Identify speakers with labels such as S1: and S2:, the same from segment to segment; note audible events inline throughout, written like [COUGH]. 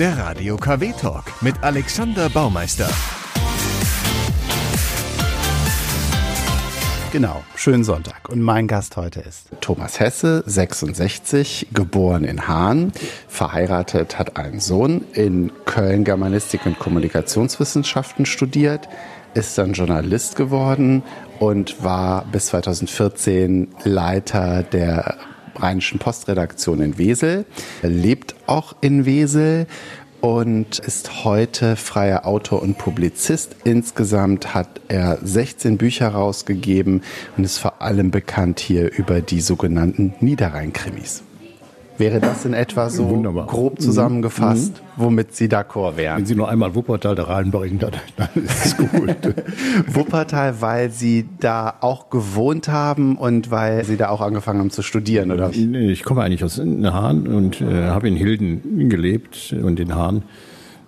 S1: der Radio KW Talk mit Alexander Baumeister.
S2: Genau, schönen Sonntag. Und mein Gast heute ist Thomas Hesse, 66, geboren in Hahn, verheiratet, hat einen Sohn, in Köln Germanistik und Kommunikationswissenschaften studiert, ist dann Journalist geworden und war bis 2014 Leiter der Rheinischen Postredaktion in Wesel, lebt auch in Wesel und ist heute freier Autor und Publizist. Insgesamt hat er 16 Bücher rausgegeben und ist vor allem bekannt hier über die sogenannten Niederrhein-Krimis. Wäre das in etwa so Wunderbar. grob mhm. zusammengefasst, mhm. womit Sie d'accord wären?
S3: Wenn Sie nur einmal Wuppertal da reinbringen, dann, dann ist es gut. [LAUGHS]
S2: Wuppertal, weil Sie da auch gewohnt haben und weil Sie da auch angefangen haben zu studieren, oder?
S3: Nee, ich komme eigentlich aus Hahn und äh, habe in Hilden gelebt und in Hahn.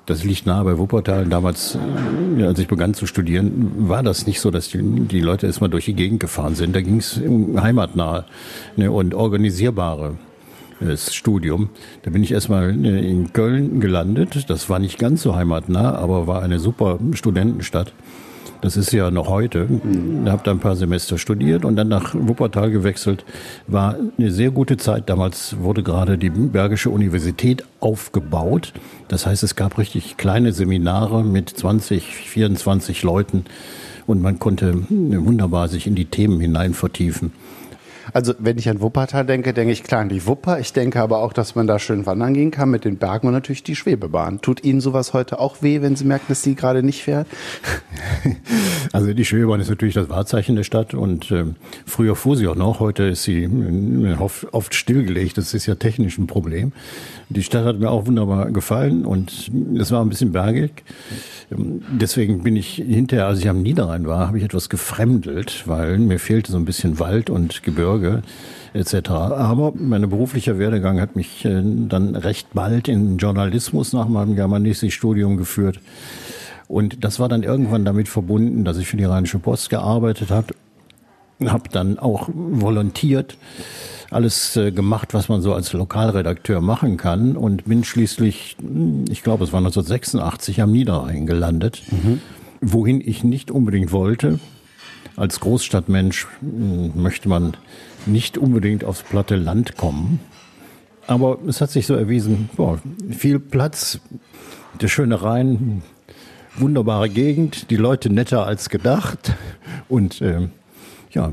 S3: Das liegt nahe bei Wuppertal. Damals, äh, als ich begann zu studieren, war das nicht so, dass die, die Leute erstmal durch die Gegend gefahren sind. Da ging es um heimatnahe ne, und organisierbare das Studium. Da bin ich erstmal äh, in Köln gelandet. Das war nicht ganz so heimatnah, aber war eine super Studentenstadt. Das ist ja noch heute. Ich habe da ein paar Semester studiert und dann nach Wuppertal gewechselt. War eine sehr gute Zeit. Damals wurde gerade die Bergische Universität aufgebaut. Das heißt, es gab richtig kleine Seminare mit 20, 24 Leuten und man konnte wunderbar sich in die Themen hinein vertiefen.
S2: Also wenn ich an Wuppertal denke, denke ich klar an die Wupper. Ich denke aber auch, dass man da schön wandern gehen kann mit den Bergen und natürlich die Schwebebahn. Tut Ihnen sowas heute auch weh, wenn Sie merken, dass sie gerade nicht fährt? [LAUGHS]
S3: Also die Schwebebahn ist natürlich das Wahrzeichen der Stadt und äh, früher fuhr sie auch noch. Heute ist sie äh, oft, oft stillgelegt. Das ist ja technisch ein Problem. Die Stadt hat mir auch wunderbar gefallen und es war ein bisschen bergig. Deswegen bin ich hinterher, als ich am Niederrhein war, habe ich etwas gefremdelt, weil mir fehlte so ein bisschen Wald und Gebirge etc. Aber mein beruflicher Werdegang hat mich äh, dann recht bald in Journalismus nach meinem Germanistikstudium geführt. Und das war dann irgendwann damit verbunden, dass ich für die Rheinische Post gearbeitet habe, habe dann auch volontiert alles äh, gemacht, was man so als Lokalredakteur machen kann und bin schließlich, ich glaube, es war 1986 am Niederrhein gelandet, mhm. wohin ich nicht unbedingt wollte. Als Großstadtmensch hm, möchte man nicht unbedingt aufs platte Land kommen. Aber es hat sich so erwiesen, boah, viel Platz, der schöne Rhein, wunderbare Gegend, die Leute netter als gedacht und äh, ja,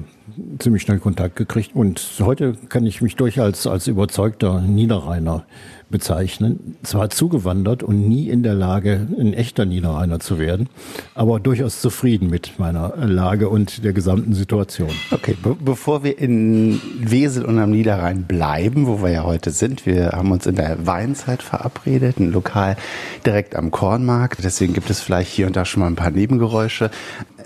S3: ziemlich schnell Kontakt gekriegt. Und heute kann ich mich durchaus als überzeugter Niederrheiner bezeichnen. Zwar zugewandert und nie in der Lage, ein echter Niederrheiner zu werden, aber durchaus zufrieden mit meiner Lage und der gesamten Situation.
S2: Okay, be bevor wir in Wesel und am Niederrhein bleiben, wo wir ja heute sind, wir haben uns in der Weinzeit verabredet, ein Lokal direkt am Kornmarkt. Deswegen gibt es vielleicht hier und da schon mal ein paar Nebengeräusche.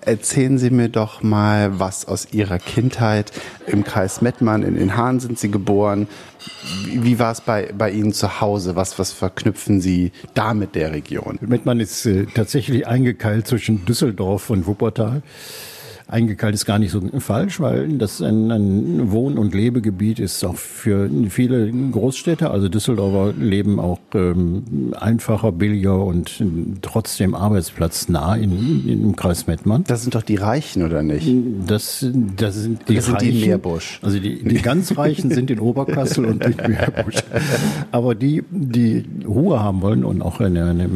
S2: Erzählen Sie mir doch mal was aus Ihrer Kindheit im Kreis Mettmann. In, in Hahn sind Sie geboren. Wie, wie war es bei, bei Ihnen zu Hause? Was, was verknüpfen Sie da mit der Region?
S3: Mettmann ist äh, tatsächlich eingekeilt zwischen Düsseldorf und Wuppertal eingekeilt ist gar nicht so falsch, weil das ein, ein Wohn- und Lebegebiet ist auch für viele Großstädte. Also Düsseldorfer leben auch ähm, einfacher, billiger und trotzdem arbeitsplatznah in, in, im Kreis Mettmann.
S2: Das sind doch die Reichen, oder nicht?
S3: Das, das sind die
S2: das sind
S3: Reichen.
S2: Die Meerbusch.
S3: Also die, die ganz Reichen sind in Oberkassel und in Meerbusch. Aber die, die Ruhe haben wollen und auch eine, eine,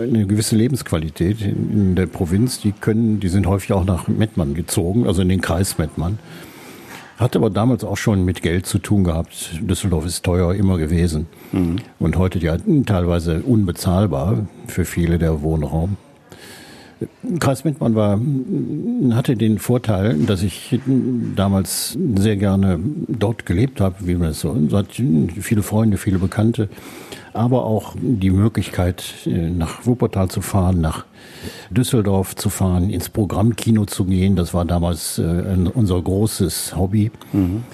S3: eine gewisse Lebensqualität in, in der Provinz, die können, die sind häufig auch nach Mettmann Mettmann gezogen, also in den Kreis Mettmann. Hat aber damals auch schon mit Geld zu tun gehabt. Düsseldorf ist teuer immer gewesen. Mhm. Und heute ja teilweise unbezahlbar für viele der Wohnraum. Kreis Mettmann war, hatte den Vorteil, dass ich damals sehr gerne dort gelebt habe, wie man es so sagt. Viele Freunde, viele Bekannte aber auch die Möglichkeit, äh, nach Wuppertal zu fahren, nach Düsseldorf zu fahren, ins Programmkino zu gehen. Das war damals äh, unser großes Hobby. Mhm.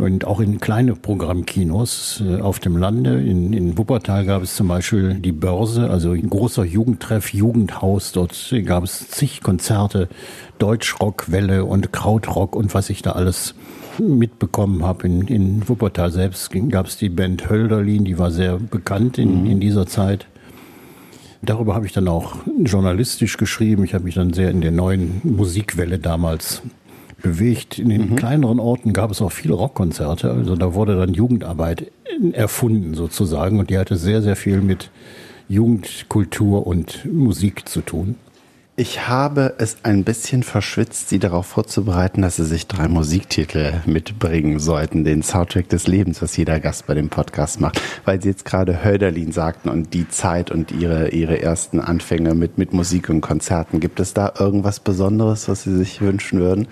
S3: Und auch in kleine Programmkinos äh, auf dem Lande. In, in Wuppertal gab es zum Beispiel die Börse, also ein großer Jugendtreff, Jugendhaus. Dort gab es zig Konzerte, Deutschrock, Welle und Krautrock und was ich da alles mitbekommen habe. In, in Wuppertal selbst gab es die Band Hölderlin, die war sehr bekannt in, mhm. in dieser Zeit. Darüber habe ich dann auch journalistisch geschrieben. Ich habe mich dann sehr in der neuen Musikwelle damals bewegt. In den mhm. kleineren Orten gab es auch viele Rockkonzerte. Also da wurde dann Jugendarbeit erfunden sozusagen und die hatte sehr, sehr viel mit Jugendkultur und Musik zu tun.
S2: Ich habe es ein bisschen verschwitzt, Sie darauf vorzubereiten, dass Sie sich drei Musiktitel mitbringen sollten, den Soundtrack des Lebens, was jeder Gast bei dem Podcast macht, weil Sie jetzt gerade Hölderlin sagten und die Zeit und Ihre, Ihre ersten Anfänge mit, mit Musik und Konzerten. Gibt es da irgendwas Besonderes, was Sie sich wünschen würden?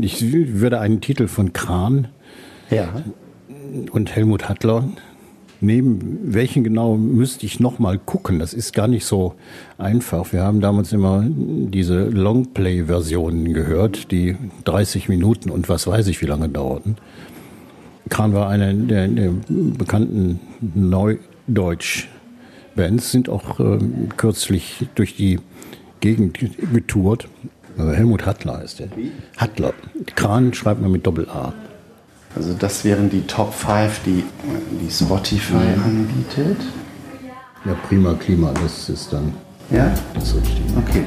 S3: Ich würde einen Titel von Kran ja. und Helmut Hattler nehmen. Welchen genau müsste ich noch mal gucken? Das ist gar nicht so einfach. Wir haben damals immer diese Longplay-Versionen gehört, die 30 Minuten und was weiß ich wie lange dauerten. Kran war eine der, der bekannten Neudeutsch-Bands, sind auch äh, kürzlich durch die Gegend getourt. Also Helmut Hattler ist der. Wie? Hattler. Kran schreibt man mit Doppel-A.
S2: Also das wären die Top 5, die, die Spotify mhm. anbietet.
S3: Ja, prima Klima, das ist dann
S2: ja?
S3: das Richtige.
S2: Okay.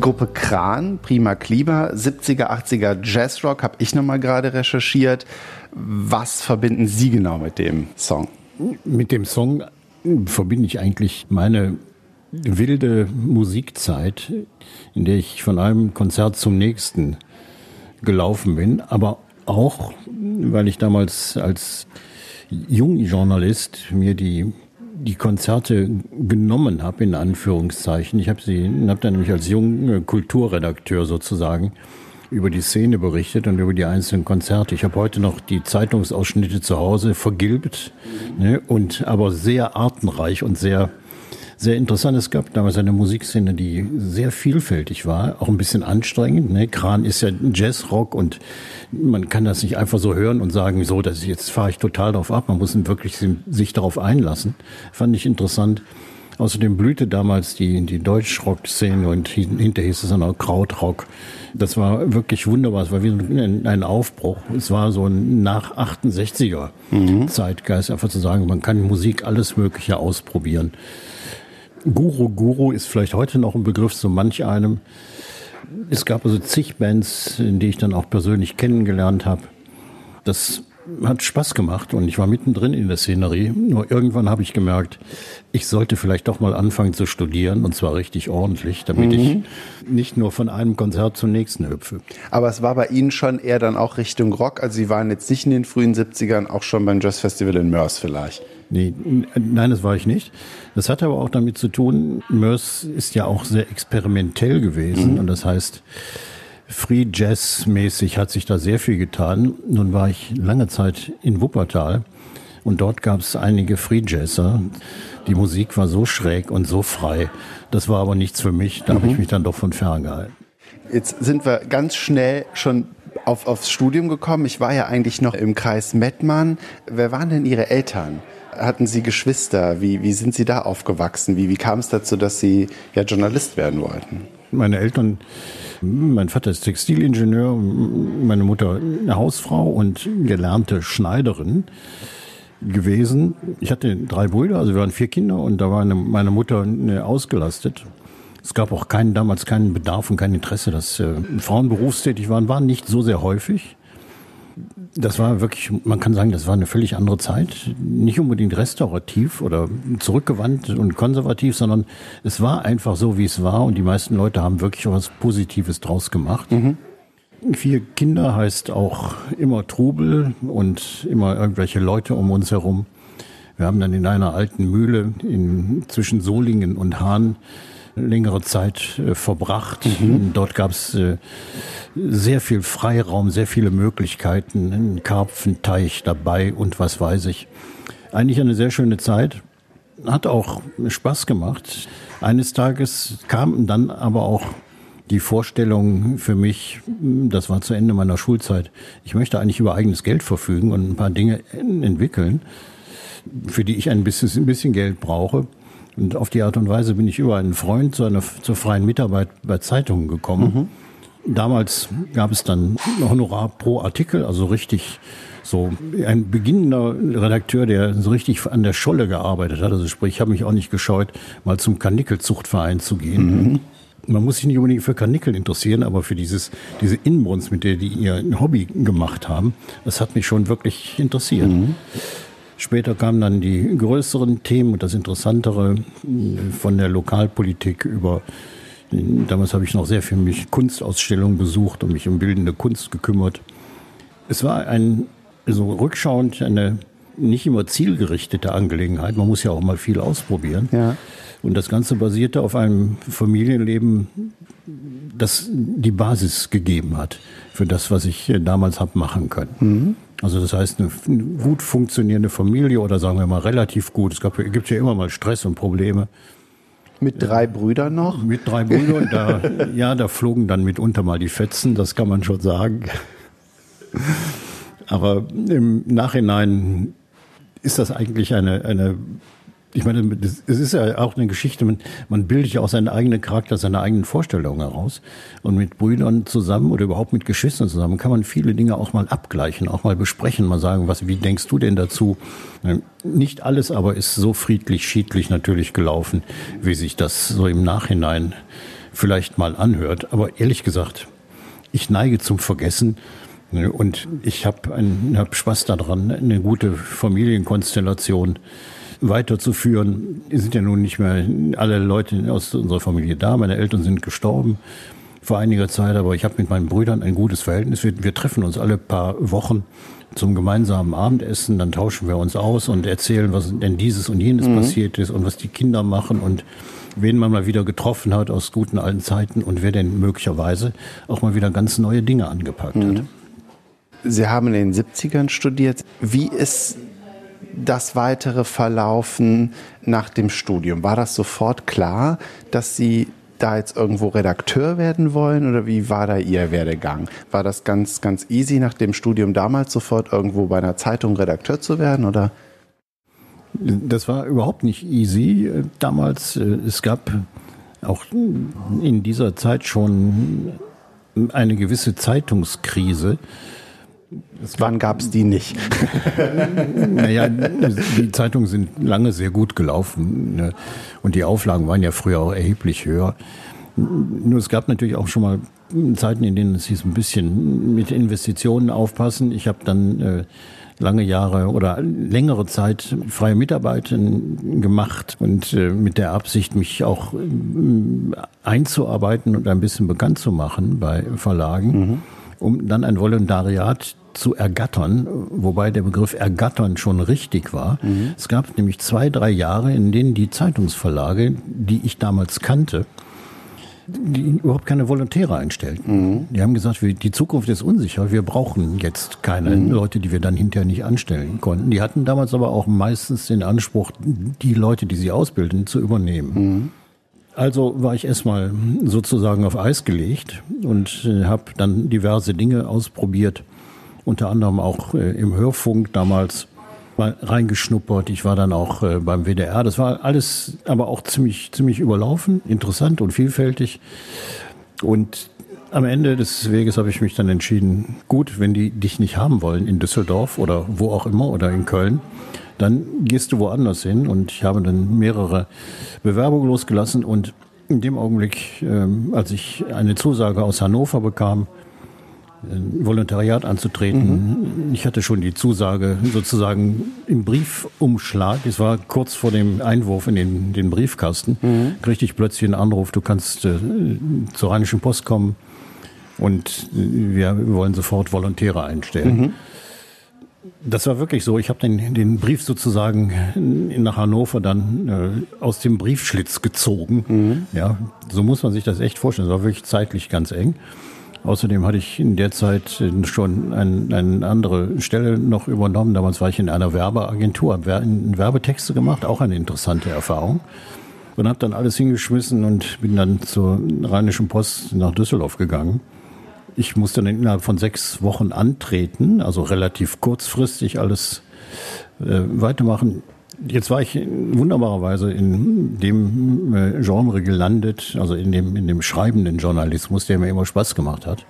S2: Gruppe Kran, Prima Klima, 70er, 80er Jazzrock, habe ich nochmal gerade recherchiert. Was verbinden Sie genau mit dem Song?
S3: Mit dem Song verbinde ich eigentlich meine wilde Musikzeit, in der ich von einem Konzert zum nächsten gelaufen bin, aber auch, weil ich damals als Jungjournalist mir die die Konzerte genommen habe, in Anführungszeichen. Ich habe sie, habe dann nämlich als junger Kulturredakteur sozusagen über die Szene berichtet und über die einzelnen Konzerte. Ich habe heute noch die Zeitungsausschnitte zu Hause vergilbt, ne, und aber sehr artenreich und sehr sehr interessant. Es gab damals eine Musikszene, die sehr vielfältig war, auch ein bisschen anstrengend. Ne? Kran ist ja Jazzrock und man kann das nicht einfach so hören und sagen, so, dass jetzt fahre ich total drauf ab. Man muss wirklich sich darauf einlassen. Fand ich interessant. Außerdem blühte damals die, die Deutschrock-Szene und hinterher hieß es dann auch Krautrock. Das war wirklich wunderbar. Es war wie ein, ein Aufbruch. Es war so ein nach 68er mhm. Zeitgeist, einfach zu sagen, man kann Musik alles Mögliche ausprobieren. Guru Guru ist vielleicht heute noch ein Begriff so manch einem. Es gab also zig Bands, in die ich dann auch persönlich kennengelernt habe. Das hat Spaß gemacht und ich war mittendrin in der Szenerie. Nur irgendwann habe ich gemerkt, ich sollte vielleicht doch mal anfangen zu studieren und zwar richtig ordentlich, damit mhm. ich nicht nur von einem Konzert zum nächsten hüpfe.
S2: Aber es war bei Ihnen schon eher dann auch Richtung Rock. Also Sie waren jetzt nicht in den frühen 70ern, auch schon beim Jazz Festival in Mörs vielleicht.
S3: Nee, nein, das war ich nicht. Das hat aber auch damit zu tun, Mörs ist ja auch sehr experimentell gewesen mhm. und das heißt, Free Jazz mäßig hat sich da sehr viel getan. Nun war ich lange Zeit in Wuppertal und dort gab es einige Free Jazzer. Die Musik war so schräg und so frei. Das war aber nichts für mich. Da mhm. habe ich mich dann doch von ferngehalten.
S2: Jetzt sind wir ganz schnell schon auf, aufs Studium gekommen. Ich war ja eigentlich noch im Kreis Mettmann. Wer waren denn Ihre Eltern? Hatten Sie Geschwister? Wie, wie sind Sie da aufgewachsen? Wie, wie kam es dazu, dass Sie ja Journalist werden wollten?
S3: Meine Eltern, mein Vater ist Textilingenieur, meine Mutter eine Hausfrau und gelernte Schneiderin gewesen. Ich hatte drei Brüder, also wir waren vier Kinder und da war eine, meine Mutter ausgelastet. Es gab auch keinen, damals keinen Bedarf und kein Interesse, dass äh, Frauen berufstätig waren, waren nicht so sehr häufig das war wirklich, man kann sagen, das war eine völlig andere Zeit. Nicht unbedingt restaurativ oder zurückgewandt und konservativ, sondern es war einfach so, wie es war und die meisten Leute haben wirklich was Positives draus gemacht. Mhm. Vier Kinder heißt auch immer Trubel und immer irgendwelche Leute um uns herum. Wir haben dann in einer alten Mühle in, zwischen Solingen und Hahn längere Zeit äh, verbracht. Mhm. Dort gab es äh, sehr viel Freiraum, sehr viele Möglichkeiten, ein Karpfenteich dabei und was weiß ich. Eigentlich eine sehr schöne Zeit. Hat auch Spaß gemacht. Eines Tages kam dann aber auch die Vorstellung für mich, das war zu Ende meiner Schulzeit, ich möchte eigentlich über eigenes Geld verfügen und ein paar Dinge entwickeln, für die ich ein bisschen, ein bisschen Geld brauche. Und auf die Art und Weise bin ich über einen Freund zu einer, zur freien Mitarbeit bei Zeitungen gekommen. Mhm. Damals gab es dann Honorar pro Artikel, also richtig so ein beginnender Redakteur, der so richtig an der Scholle gearbeitet hat. Also sprich, ich habe mich auch nicht gescheut, mal zum Kanickelzuchtverein zu gehen. Mhm. Man muss sich nicht unbedingt für Kanickel interessieren, aber für dieses, diese Inbrunst, mit der die ihr Hobby gemacht haben, das hat mich schon wirklich interessiert. Mhm. Später kamen dann die größeren Themen und das Interessantere von der Lokalpolitik über Damals habe ich noch sehr viel mich Kunstausstellungen besucht und mich um bildende Kunst gekümmert. Es war ein so rückschauend eine nicht immer zielgerichtete Angelegenheit. Man muss ja auch mal viel ausprobieren. Ja. Und das Ganze basierte auf einem Familienleben, das die Basis gegeben hat für das, was ich damals habe machen können. Mhm. Also das heißt, eine gut funktionierende Familie oder sagen wir mal relativ gut. Es gab, gibt ja immer mal Stress und Probleme.
S2: Mit drei Brüdern noch?
S3: Mit drei Brüdern. Da, [LAUGHS] ja, da flogen dann mitunter mal die Fetzen, das kann man schon sagen. Aber im Nachhinein ist das eigentlich eine, eine ich meine, es ist ja auch eine Geschichte, man, bildet ja auch seinen eigenen Charakter, seine eigenen Vorstellungen heraus. Und mit Brüdern zusammen oder überhaupt mit Geschwistern zusammen kann man viele Dinge auch mal abgleichen, auch mal besprechen, mal sagen, was, wie denkst du denn dazu? Nicht alles aber ist so friedlich, schiedlich natürlich gelaufen, wie sich das so im Nachhinein vielleicht mal anhört. Aber ehrlich gesagt, ich neige zum Vergessen, und ich habe hab Spaß daran, eine gute Familienkonstellation weiterzuführen. Es sind ja nun nicht mehr alle Leute aus unserer Familie da. Meine Eltern sind gestorben vor einiger Zeit, aber ich habe mit meinen Brüdern ein gutes Verhältnis. Wir, wir treffen uns alle paar Wochen zum gemeinsamen Abendessen, dann tauschen wir uns aus und erzählen, was denn dieses und jenes mhm. passiert ist und was die Kinder machen und wen man mal wieder getroffen hat aus guten alten Zeiten und wer denn möglicherweise auch mal wieder ganz neue Dinge angepackt mhm. hat.
S2: Sie haben in den 70ern studiert. Wie ist das weitere Verlaufen nach dem Studium? War das sofort klar, dass Sie da jetzt irgendwo Redakteur werden wollen oder wie war da Ihr Werdegang? War das ganz, ganz easy nach dem Studium damals sofort irgendwo bei einer Zeitung Redakteur zu werden oder?
S3: Das war überhaupt nicht easy äh, damals. Äh, es gab auch in dieser Zeit schon eine gewisse Zeitungskrise.
S2: Wann gab es die nicht? [LAUGHS]
S3: naja, die Zeitungen sind lange sehr gut gelaufen ne? und die Auflagen waren ja früher auch erheblich höher. Nur es gab natürlich auch schon mal Zeiten, in denen es hieß, ein bisschen mit Investitionen aufpassen. Ich habe dann äh, lange Jahre oder längere Zeit freie Mitarbeit gemacht und äh, mit der Absicht, mich auch äh, einzuarbeiten und ein bisschen bekannt zu machen bei Verlagen. Mhm um dann ein Volontariat zu ergattern, wobei der Begriff ergattern schon richtig war. Mhm. Es gab nämlich zwei, drei Jahre, in denen die Zeitungsverlage, die ich damals kannte, die überhaupt keine Volontäre einstellten. Mhm. Die haben gesagt, die Zukunft ist unsicher, wir brauchen jetzt keine mhm. Leute, die wir dann hinterher nicht anstellen konnten. Die hatten damals aber auch meistens den Anspruch, die Leute, die sie ausbilden, zu übernehmen. Mhm. Also war ich erstmal sozusagen auf Eis gelegt und äh, habe dann diverse Dinge ausprobiert unter anderem auch äh, im Hörfunk damals mal reingeschnuppert. Ich war dann auch äh, beim WDR. Das war alles aber auch ziemlich, ziemlich überlaufen, interessant und vielfältig. Und am Ende des Weges habe ich mich dann entschieden, gut, wenn die dich nicht haben wollen in Düsseldorf oder wo auch immer oder in Köln, dann gehst du woanders hin. Und ich habe dann mehrere Bewerbungen losgelassen und in dem Augenblick, ähm, als ich eine Zusage aus Hannover bekam, Volontariat anzutreten. Mhm. Ich hatte schon die Zusage sozusagen im Briefumschlag. Es war kurz vor dem Einwurf in den, den Briefkasten. Mhm. Kriegte ich plötzlich einen Anruf, du kannst äh, zur Rheinischen Post kommen und äh, wir wollen sofort Volontäre einstellen. Mhm. Das war wirklich so. Ich habe den, den Brief sozusagen nach Hannover dann äh, aus dem Briefschlitz gezogen. Mhm. Ja, so muss man sich das echt vorstellen. Das war wirklich zeitlich ganz eng. Außerdem hatte ich in der Zeit schon ein, eine andere Stelle noch übernommen. Damals war ich in einer Werbeagentur, habe Werbetexte gemacht, auch eine interessante Erfahrung. und habe dann alles hingeschmissen und bin dann zur Rheinischen Post nach Düsseldorf gegangen. Ich musste dann innerhalb von sechs Wochen antreten, also relativ kurzfristig alles äh, weitermachen. Jetzt war ich wunderbarerweise in dem äh, Genre gelandet, also in dem, in dem schreibenden Journalismus, der mir immer Spaß gemacht hat.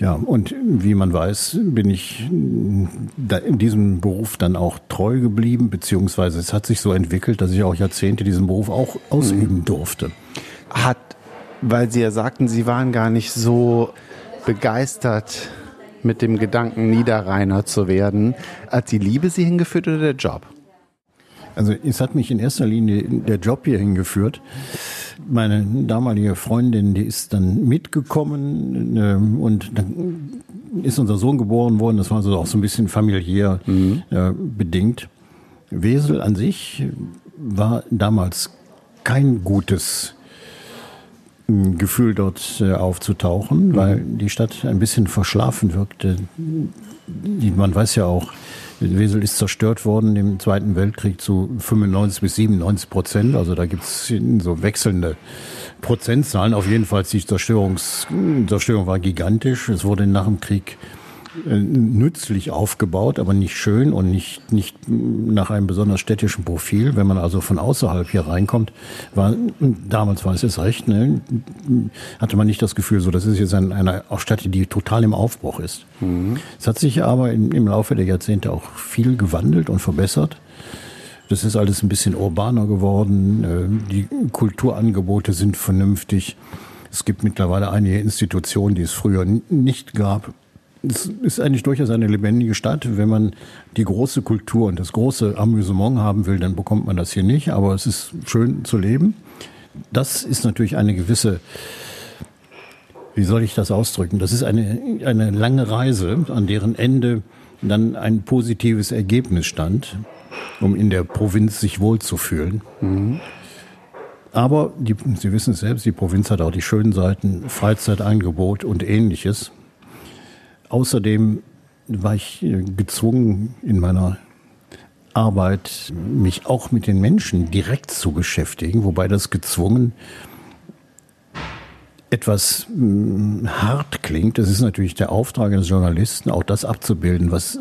S3: Ja, und wie man weiß, bin ich in diesem Beruf dann auch treu geblieben, beziehungsweise es hat sich so entwickelt, dass ich auch Jahrzehnte diesen Beruf auch ausüben mhm. durfte.
S2: Hat, weil Sie ja sagten, Sie waren gar nicht so begeistert mit dem Gedanken, Niederrheiner zu werden. Hat die Liebe Sie hingeführt oder der Job?
S3: Also es hat mich in erster Linie der Job hier hingeführt. Meine damalige Freundin, die ist dann mitgekommen äh, und dann ist unser Sohn geboren worden. Das war also auch so ein bisschen familiär mhm. äh, bedingt. Wesel an sich war damals kein gutes hm, Gefühl dort äh, aufzutauchen, mhm. weil die Stadt ein bisschen verschlafen wirkte. Man weiß ja auch, Wesel ist zerstört worden im Zweiten Weltkrieg zu 95 bis 97 Prozent. Also da gibt es so wechselnde Prozentzahlen. Auf jeden Fall die Zerstörungs Zerstörung war gigantisch. Es wurde nach dem Krieg nützlich aufgebaut, aber nicht schön und nicht, nicht nach einem besonders städtischen Profil. Wenn man also von außerhalb hier reinkommt, war, damals war es jetzt recht, ne, hatte man nicht das Gefühl, so, das ist jetzt ein, eine Stadt, die total im Aufbruch ist. Mhm. Es hat sich aber im, im Laufe der Jahrzehnte auch viel gewandelt und verbessert. Das ist alles ein bisschen urbaner geworden. Äh, die Kulturangebote sind vernünftig. Es gibt mittlerweile einige Institutionen, die es früher nicht gab. Es ist eigentlich durchaus eine lebendige Stadt. Wenn man die große Kultur und das große Amüsement haben will, dann bekommt man das hier nicht. Aber es ist schön zu leben. Das ist natürlich eine gewisse, wie soll ich das ausdrücken? Das ist eine, eine lange Reise, an deren Ende dann ein positives Ergebnis stand, um in der Provinz sich wohlzufühlen. Mhm. Aber die, Sie wissen es selbst, die Provinz hat auch die schönen Seiten, Freizeitangebot und ähnliches. Außerdem war ich äh, gezwungen, in meiner Arbeit mich auch mit den Menschen direkt zu beschäftigen, wobei das gezwungen etwas hm, hart klingt. Das ist natürlich der Auftrag eines Journalisten, auch das abzubilden, was,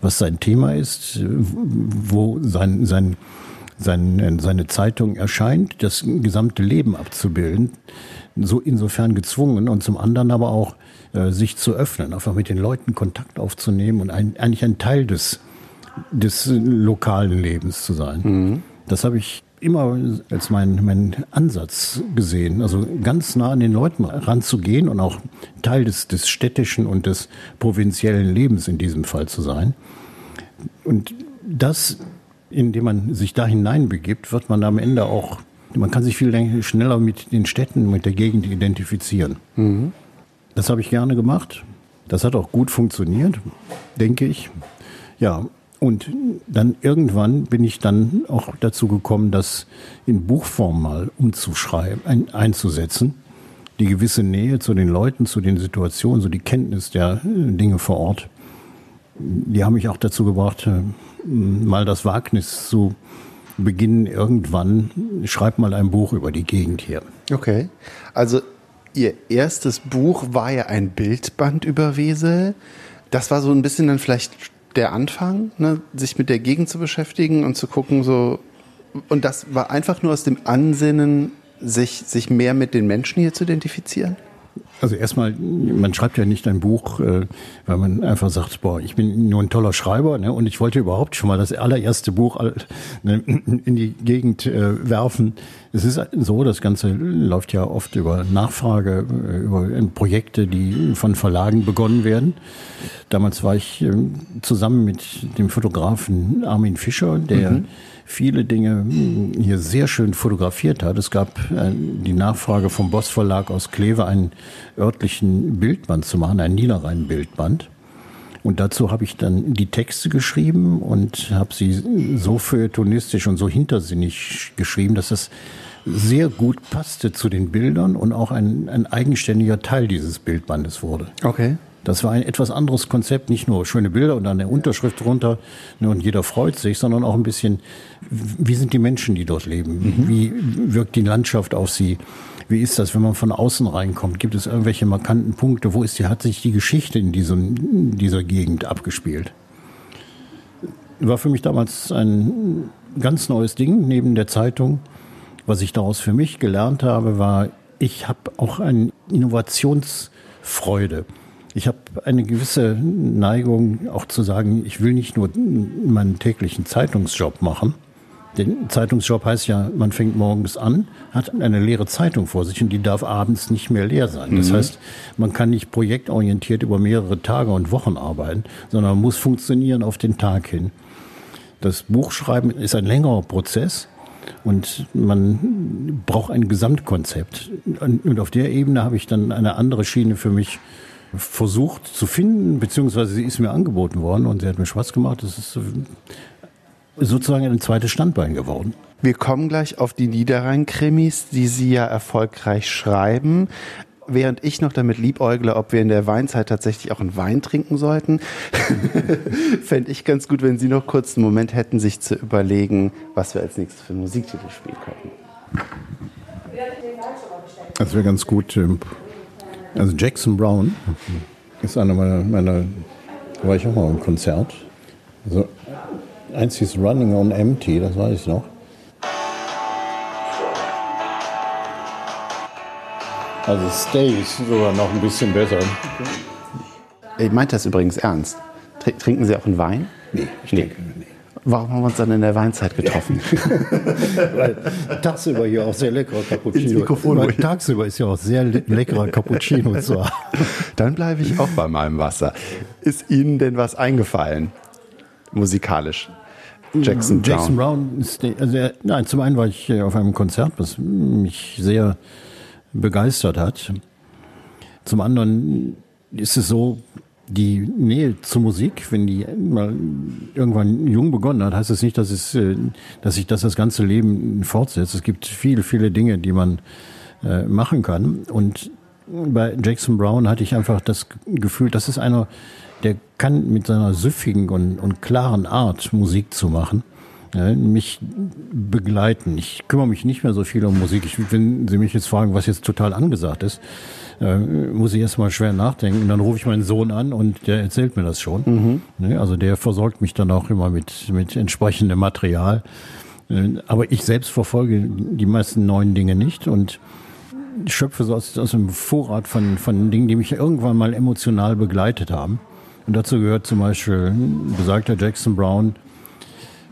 S3: was sein Thema ist, wo sein, sein, sein, seine Zeitung erscheint, das gesamte Leben abzubilden. So insofern gezwungen und zum anderen aber auch äh, sich zu öffnen, einfach mit den Leuten Kontakt aufzunehmen und ein, eigentlich ein Teil des, des lokalen Lebens zu sein. Mhm. Das habe ich immer als meinen mein Ansatz gesehen, also ganz nah an den Leuten ranzugehen und auch Teil des, des städtischen und des provinziellen Lebens in diesem Fall zu sein. Und das, indem man sich da hineinbegibt, wird man am Ende auch, man kann sich viel schneller mit den Städten, mit der Gegend identifizieren. Mhm. Das habe ich gerne gemacht. Das hat auch gut funktioniert, denke ich. Ja, und dann irgendwann bin ich dann auch dazu gekommen, das in Buchform mal umzuschreiben, ein, einzusetzen. Die gewisse Nähe zu den Leuten, zu den Situationen, so die Kenntnis der äh, Dinge vor Ort, die haben mich auch dazu gebracht, äh, mal das Wagnis zu beginnen, irgendwann, schreib mal ein Buch über die Gegend hier.
S2: Okay. Also Ihr erstes Buch war ja ein Bildband über Wesel. Das war so ein bisschen dann vielleicht der Anfang, ne? sich mit der Gegend zu beschäftigen und zu gucken, so. Und das war einfach nur aus dem Ansinnen, sich, sich mehr mit den Menschen hier zu identifizieren?
S3: Also erstmal, man schreibt ja nicht ein Buch, äh, weil man einfach sagt, boah, ich bin nur ein toller Schreiber ne, und ich wollte überhaupt schon mal das allererste Buch ne, in die Gegend äh, werfen. Es ist so, das Ganze läuft ja oft über Nachfrage, äh, über Projekte, die von Verlagen begonnen werden. Damals war ich zusammen mit dem Fotografen Armin Fischer, der mhm viele Dinge hm, hier sehr schön fotografiert hat. Es gab äh, die Nachfrage vom Boss Verlag aus Kleve, einen örtlichen Bildband zu machen, einen Niederrhein-Bildband. Und dazu habe ich dann die Texte geschrieben und habe sie so feuilletonistisch und so hintersinnig geschrieben, dass es sehr gut passte zu den Bildern und auch ein, ein eigenständiger Teil dieses Bildbandes wurde.
S2: Okay.
S3: Das war ein etwas anderes Konzept, nicht nur schöne Bilder und dann eine Unterschrift drunter ne, und jeder freut sich, sondern auch ein bisschen, wie sind die Menschen, die dort leben? Mhm. Wie wirkt die Landschaft auf sie? Wie ist das, wenn man von außen reinkommt? Gibt es irgendwelche markanten Punkte? Wo ist die, hat sich die Geschichte in, diesem, in dieser Gegend abgespielt? War für mich damals ein ganz neues Ding neben der Zeitung. Was ich daraus für mich gelernt habe, war, ich habe auch eine Innovationsfreude. Ich habe eine gewisse Neigung, auch zu sagen, ich will nicht nur meinen täglichen Zeitungsjob machen. Den Zeitungsjob heißt ja, man fängt morgens an, hat eine leere Zeitung vor sich und die darf abends nicht mehr leer sein. Das mhm. heißt, man kann nicht projektorientiert über mehrere Tage und Wochen arbeiten, sondern muss funktionieren auf den Tag hin. Das Buchschreiben ist ein längerer Prozess und man braucht ein Gesamtkonzept. Und auf der Ebene habe ich dann eine andere Schiene für mich versucht zu finden, beziehungsweise sie ist mir angeboten worden und sie hat mir Spaß gemacht. Das ist sozusagen ein zweites Standbein geworden.
S2: Wir kommen gleich auf die Niederrhein-Krimis, die Sie ja erfolgreich schreiben. Während ich noch damit liebäugle, ob wir in der Weinzeit tatsächlich auch einen Wein trinken sollten, [LAUGHS] fände ich ganz gut, wenn Sie noch kurz einen Moment hätten, sich zu überlegen, was wir als nächstes für einen Musiktitel spielen könnten.
S3: Das wäre ganz gut. Also Jackson Brown ist einer meiner, meiner da war ich auch mal im Konzert. Also eins hieß Running on Empty, das weiß ich noch. Also Stay ist sogar noch ein bisschen besser.
S2: Ich meinte das übrigens ernst. Trinken Sie auch einen Wein?
S3: Nee, ich nee. denke
S2: nicht. Warum haben wir uns dann in der Weinzeit getroffen? [LAUGHS]
S3: Weil tagsüber hier auch sehr leckerer Cappuccino. Mikrofon Weil tagsüber ist ja auch sehr leckerer Cappuccino [LAUGHS] zu haben.
S2: Dann bleibe ich auch bei meinem Wasser. Ist Ihnen denn was eingefallen? Musikalisch?
S3: Jackson Brown. Jackson Brown ist, also nein, zum einen war ich auf einem Konzert, was mich sehr begeistert hat. Zum anderen ist es so, die Nähe zur Musik, wenn die mal irgendwann jung begonnen hat, heißt es das nicht, dass es, äh, dass sich das das ganze Leben fortsetzt. Es gibt viele, viele Dinge, die man äh, machen kann. Und bei Jackson Brown hatte ich einfach das Gefühl, das ist einer, der kann mit seiner süffigen und, und klaren Art Musik zu machen ja, mich begleiten. Ich kümmere mich nicht mehr so viel um Musik. Ich, wenn Sie mich jetzt fragen, was jetzt total angesagt ist, äh, muss ich erstmal schwer nachdenken. Und dann rufe ich meinen Sohn an und der erzählt mir das schon. Mhm. Ne, also der versorgt mich dann auch immer mit, mit entsprechendem Material. Äh, aber ich selbst verfolge die meisten neuen Dinge nicht und schöpfe so aus, aus einem Vorrat von, von Dingen, die mich irgendwann mal emotional begleitet haben. Und dazu gehört zum Beispiel besagter Jackson Brown,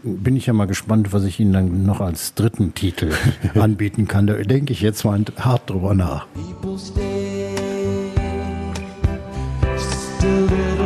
S3: bin ich ja mal gespannt, was ich Ihnen dann noch als dritten Titel [LAUGHS] anbieten kann. Da denke ich jetzt mal hart drüber nach. People stay, still did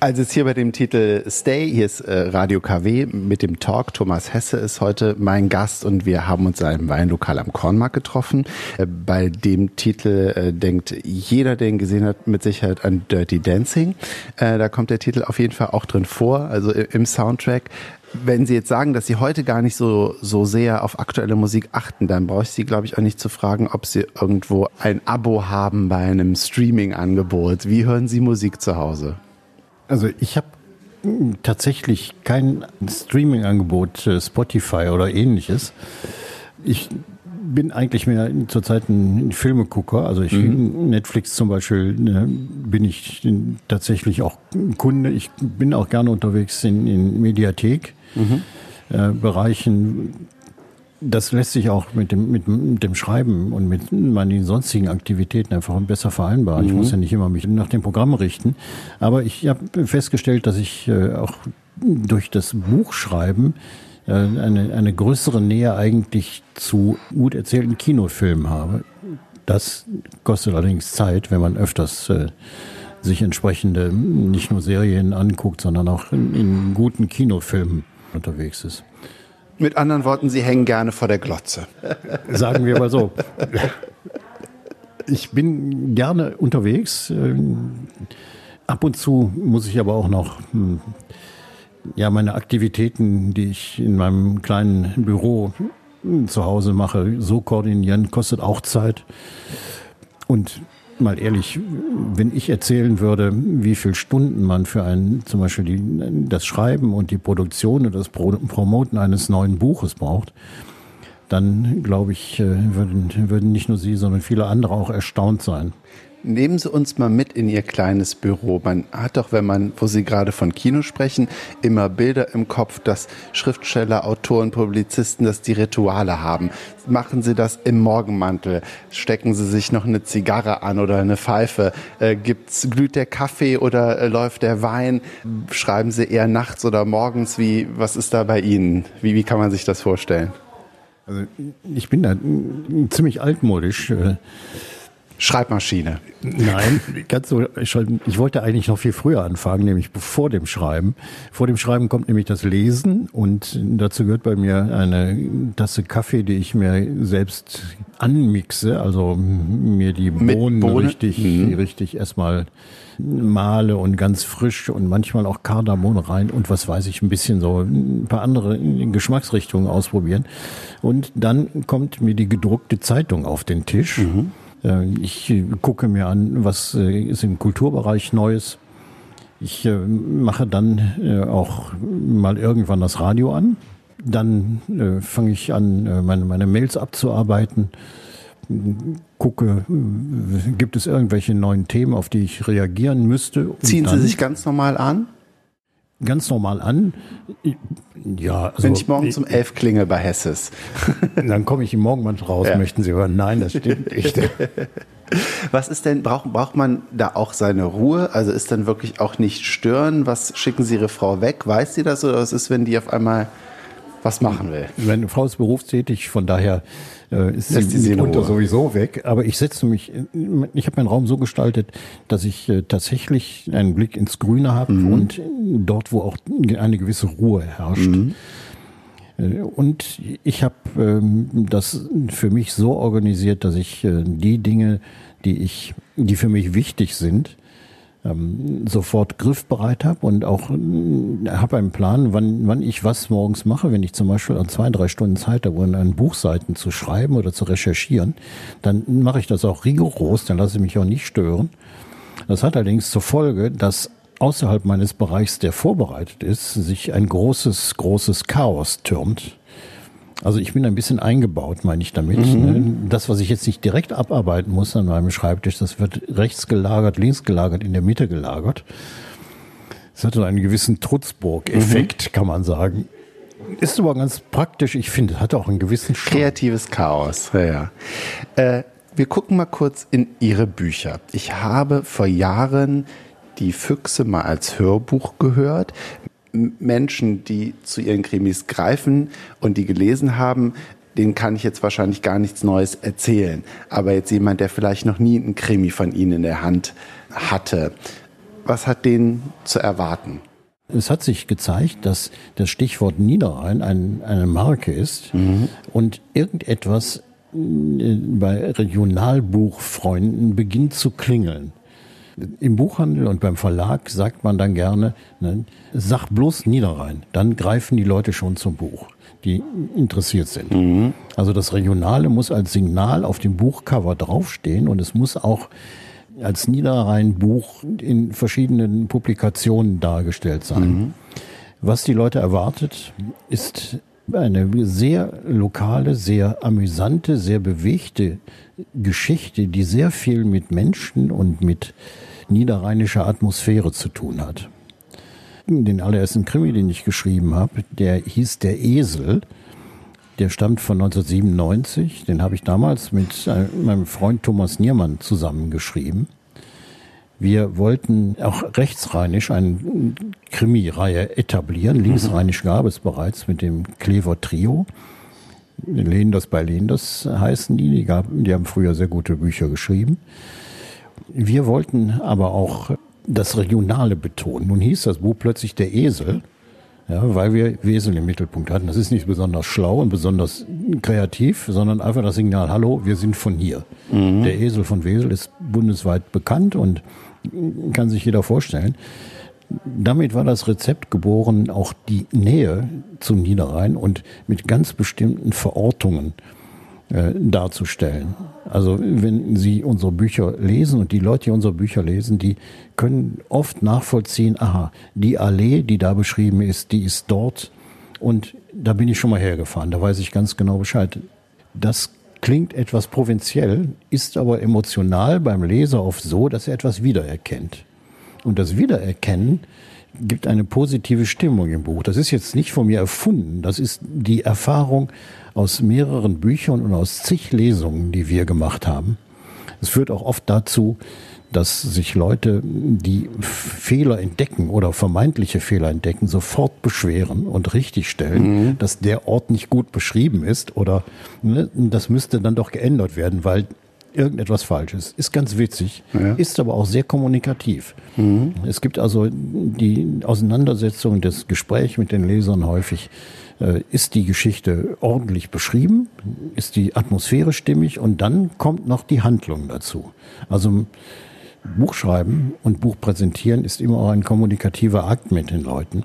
S2: Also jetzt hier bei dem Titel Stay, hier ist äh, Radio KW mit dem Talk. Thomas Hesse ist heute mein Gast und wir haben uns in einem Weinlokal am Kornmarkt getroffen. Äh, bei dem Titel äh, denkt jeder, der ihn gesehen hat, mit Sicherheit an Dirty Dancing. Da kommt der Titel auf jeden Fall auch drin vor, also im Soundtrack. Wenn Sie jetzt sagen, dass Sie heute gar nicht so, so sehr auf aktuelle Musik achten, dann brauche ich Sie, glaube ich, auch nicht zu fragen, ob Sie irgendwo ein Abo haben bei einem Streaming-Angebot. Wie hören Sie Musik zu Hause?
S3: Also ich habe tatsächlich kein Streaming-Angebot, äh, Spotify oder ähnliches. Ich bin eigentlich mehr zurzeit ein Filmegucker. Also ich mhm. Netflix zum Beispiel ne, bin ich tatsächlich auch Kunde. Ich bin auch gerne unterwegs in, in Mediathek. Mhm. Äh, Bereichen, das lässt sich auch mit dem, mit, mit dem Schreiben und mit meinen sonstigen Aktivitäten einfach besser vereinbaren. Mhm. Ich muss ja nicht immer mich nach dem Programm richten. Aber ich habe festgestellt, dass ich äh, auch durch das Buchschreiben äh, eine, eine größere Nähe eigentlich zu gut erzählten Kinofilmen habe. Das kostet allerdings Zeit, wenn man öfters äh, sich entsprechende nicht nur Serien anguckt, sondern auch in, in guten Kinofilmen unterwegs ist.
S2: Mit anderen Worten, Sie hängen gerne vor der Glotze.
S3: Sagen wir mal so. ich bin gerne unterwegs. Ähm, ab und zu muss ich aber auch noch hm, ja, meine Aktivitäten, die ich in meinem kleinen Büro hm, zu Hause mache, so koordinieren, kostet auch Zeit. Und mal ehrlich, wenn ich erzählen würde, wie viele Stunden man für ein, zum Beispiel die, das Schreiben und die Produktion und das Promoten eines neuen Buches braucht, dann glaube ich, äh, würden, würden nicht nur Sie, sondern viele andere auch erstaunt sein.
S2: Nehmen Sie uns mal mit in Ihr kleines Büro. Man hat doch, wenn man, wo Sie gerade von Kino sprechen, immer Bilder im Kopf, dass Schriftsteller, Autoren, Publizisten, dass die Rituale haben. Machen Sie das im Morgenmantel? Stecken Sie sich noch eine Zigarre an oder eine Pfeife? Äh, gibt's, glüht der Kaffee oder äh, läuft der Wein? Schreiben Sie eher nachts oder morgens? Wie, was ist da bei Ihnen? Wie, wie kann man sich das vorstellen?
S3: Also ich bin da ziemlich altmodisch. Äh,
S2: Schreibmaschine.
S3: Nein, ganz so. Ich wollte eigentlich noch viel früher anfangen, nämlich vor dem Schreiben. Vor dem Schreiben kommt nämlich das Lesen und dazu gehört bei mir eine Tasse Kaffee, die ich mir selbst anmixe, also mir die Bohnen, Bohnen? richtig, mhm. richtig erstmal male und ganz frisch und manchmal auch Kardamom rein und was weiß ich, ein bisschen so ein paar andere Geschmacksrichtungen ausprobieren. Und dann kommt mir die gedruckte Zeitung auf den Tisch. Mhm ich gucke mir an, was äh, ist im Kulturbereich Neues. Ich äh, mache dann auch mal irgendwann das Radio an. Dann fange ich an, meine, meine Mails abzuarbeiten gucke, gibt es irgendwelche neuen Themen, auf die ich reagieren müsste.
S2: Ziehen Sie sich ganz normal an?
S3: Ganz normal an.
S2: Ja, also, Wenn ich morgen zum elf klinge bei Hesses. [LAUGHS]
S3: Dann komme ich im Morgenmann raus, ja. möchten Sie hören. Nein, das stimmt [LAUGHS] nicht.
S2: Was ist denn, braucht, braucht man da auch seine Ruhe? Also ist dann wirklich auch nicht stören? Was schicken Sie Ihre Frau weg? Weiß sie das oder was ist, wenn die auf einmal was machen will?
S3: Meine Frau ist berufstätig, von daher äh, ist Lässt sie mitunter sowieso weg. Aber ich setze mich, ich habe meinen Raum so gestaltet, dass ich äh, tatsächlich einen Blick ins Grüne habe mhm. und dort, wo auch eine gewisse Ruhe herrscht. Mhm. Äh, und ich habe ähm, das für mich so organisiert, dass ich äh, die Dinge, die ich, die für mich wichtig sind, ähm, sofort griffbereit habe und auch äh, habe einen Plan, wann, wann ich was morgens mache. Wenn ich zum Beispiel an zwei, drei Stunden Zeit habe, um an Buchseiten zu schreiben oder zu recherchieren, dann mache ich das auch rigoros, dann lasse ich mich auch nicht stören. Das hat allerdings zur Folge, dass außerhalb meines Bereichs, der vorbereitet ist, sich ein großes, großes Chaos türmt also ich bin ein bisschen eingebaut, meine ich damit. Mhm. Ne? Das, was ich jetzt nicht direkt abarbeiten muss an meinem Schreibtisch, das wird rechts gelagert, links gelagert, in der Mitte gelagert. Das hat so einen gewissen Trutzburg-Effekt, mhm. kann man sagen. Ist aber ganz praktisch. Ich finde, es hat auch einen gewissen
S2: Charme. Kreatives Chaos, ja. ja. Äh, wir gucken mal kurz in Ihre Bücher. Ich habe vor Jahren die Füchse mal als Hörbuch gehört. Menschen, die zu ihren Krimis greifen und die gelesen haben, den kann ich jetzt wahrscheinlich gar nichts Neues erzählen. Aber jetzt jemand, der vielleicht noch nie einen Krimi von Ihnen in der Hand hatte, was hat den zu erwarten?
S3: Es hat sich gezeigt, dass das Stichwort Niederrhein ein, eine Marke ist mhm. und irgendetwas äh, bei Regionalbuchfreunden beginnt zu klingeln. Im Buchhandel und beim Verlag sagt man dann gerne, ne, sag bloß Niederrhein, dann greifen die Leute schon zum Buch, die interessiert sind. Mhm. Also das Regionale muss als Signal auf dem Buchcover draufstehen und es muss auch als Niederrhein-Buch in verschiedenen Publikationen dargestellt sein. Mhm. Was die Leute erwartet, ist eine sehr lokale, sehr amüsante, sehr bewegte Geschichte, die sehr viel mit Menschen und mit niederrheinischer Atmosphäre zu tun hat. Den allerersten Krimi, den ich geschrieben habe, der hieß Der Esel. Der stammt von 1997. Den habe ich damals mit äh, meinem Freund Thomas Niermann zusammengeschrieben. Wir wollten auch rechtsrheinisch eine Krimi-Reihe etablieren. Linksrheinisch gab es bereits mit dem Klever Trio. Lehndos bei Lehndos heißen die. Die, gab, die haben früher sehr gute Bücher geschrieben. Wir wollten aber auch das Regionale betonen. Nun hieß das Buch plötzlich der Esel. Ja, weil wir Wesel im Mittelpunkt hatten. Das ist nicht besonders schlau und besonders kreativ, sondern einfach das Signal, hallo, wir sind von hier. Mhm. Der Esel von Wesel ist bundesweit bekannt und kann sich jeder vorstellen. Damit war das Rezept geboren, auch die Nähe zum Niederrhein und mit ganz bestimmten Verortungen äh, darzustellen. Also wenn Sie unsere Bücher lesen und die Leute, die unsere Bücher lesen, die können oft nachvollziehen, aha, die Allee, die da beschrieben ist, die ist dort und da bin ich schon mal hergefahren, da weiß ich ganz genau Bescheid. Das klingt etwas provinziell, ist aber emotional beim Leser oft so, dass er etwas wiedererkennt. Und das Wiedererkennen gibt eine positive Stimmung im Buch. Das ist jetzt nicht von mir erfunden. Das ist die Erfahrung aus mehreren Büchern und aus zig Lesungen, die wir gemacht haben. Es führt auch oft dazu, dass sich Leute, die Fehler entdecken oder vermeintliche Fehler entdecken, sofort beschweren und richtigstellen, mhm. dass der Ort nicht gut beschrieben ist oder ne, das müsste dann doch geändert werden, weil irgendetwas falsch ist. Ganz witzig, ja. ist aber auch sehr kommunikativ. Mhm. Es gibt also die Auseinandersetzung, das Gespräch mit den Lesern häufig. Äh, ist die Geschichte ordentlich beschrieben? Ist die Atmosphäre stimmig? Und dann kommt noch die Handlung dazu. Also Buchschreiben und Buch präsentieren ist immer auch ein kommunikativer Akt mit den Leuten.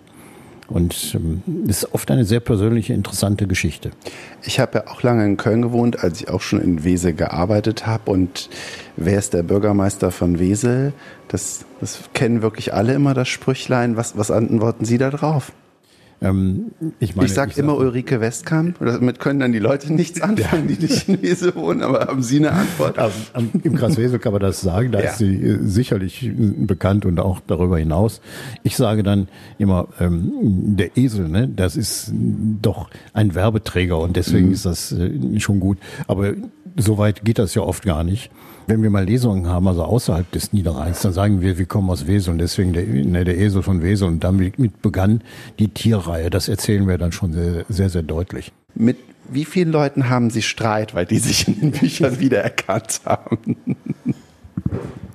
S3: Und ähm, ist oft eine sehr persönliche, interessante Geschichte.
S2: Ich habe ja auch lange in Köln gewohnt, als ich auch schon in Wesel gearbeitet habe. Und wer ist der Bürgermeister von Wesel? Das, das kennen wirklich alle immer, das Sprüchlein. Was, was antworten Sie da drauf? Ähm, ich meine, ich sage immer Ulrike Westkamp. Damit können dann die Leute nichts anfangen, ja. die nicht in Wesel wohnen. Aber haben Sie eine Antwort?
S3: Also, Im Kreis Wesel kann man das sagen. Da ja. ist sie äh, sicherlich bekannt und auch darüber hinaus. Ich sage dann immer, ähm, der Esel, ne, das ist doch ein Werbeträger und deswegen mhm. ist das äh, schon gut. Aber so weit geht das ja oft gar nicht. Wenn wir mal Lesungen haben, also außerhalb des Niederrheins, dann sagen wir, wir kommen aus Wesel und deswegen der, ne, der Esel von Wesel und damit begann die Tierreihe. Das erzählen wir dann schon sehr, sehr, sehr deutlich.
S2: Mit wie vielen Leuten haben Sie Streit, weil die sich in den Büchern wiedererkannt haben?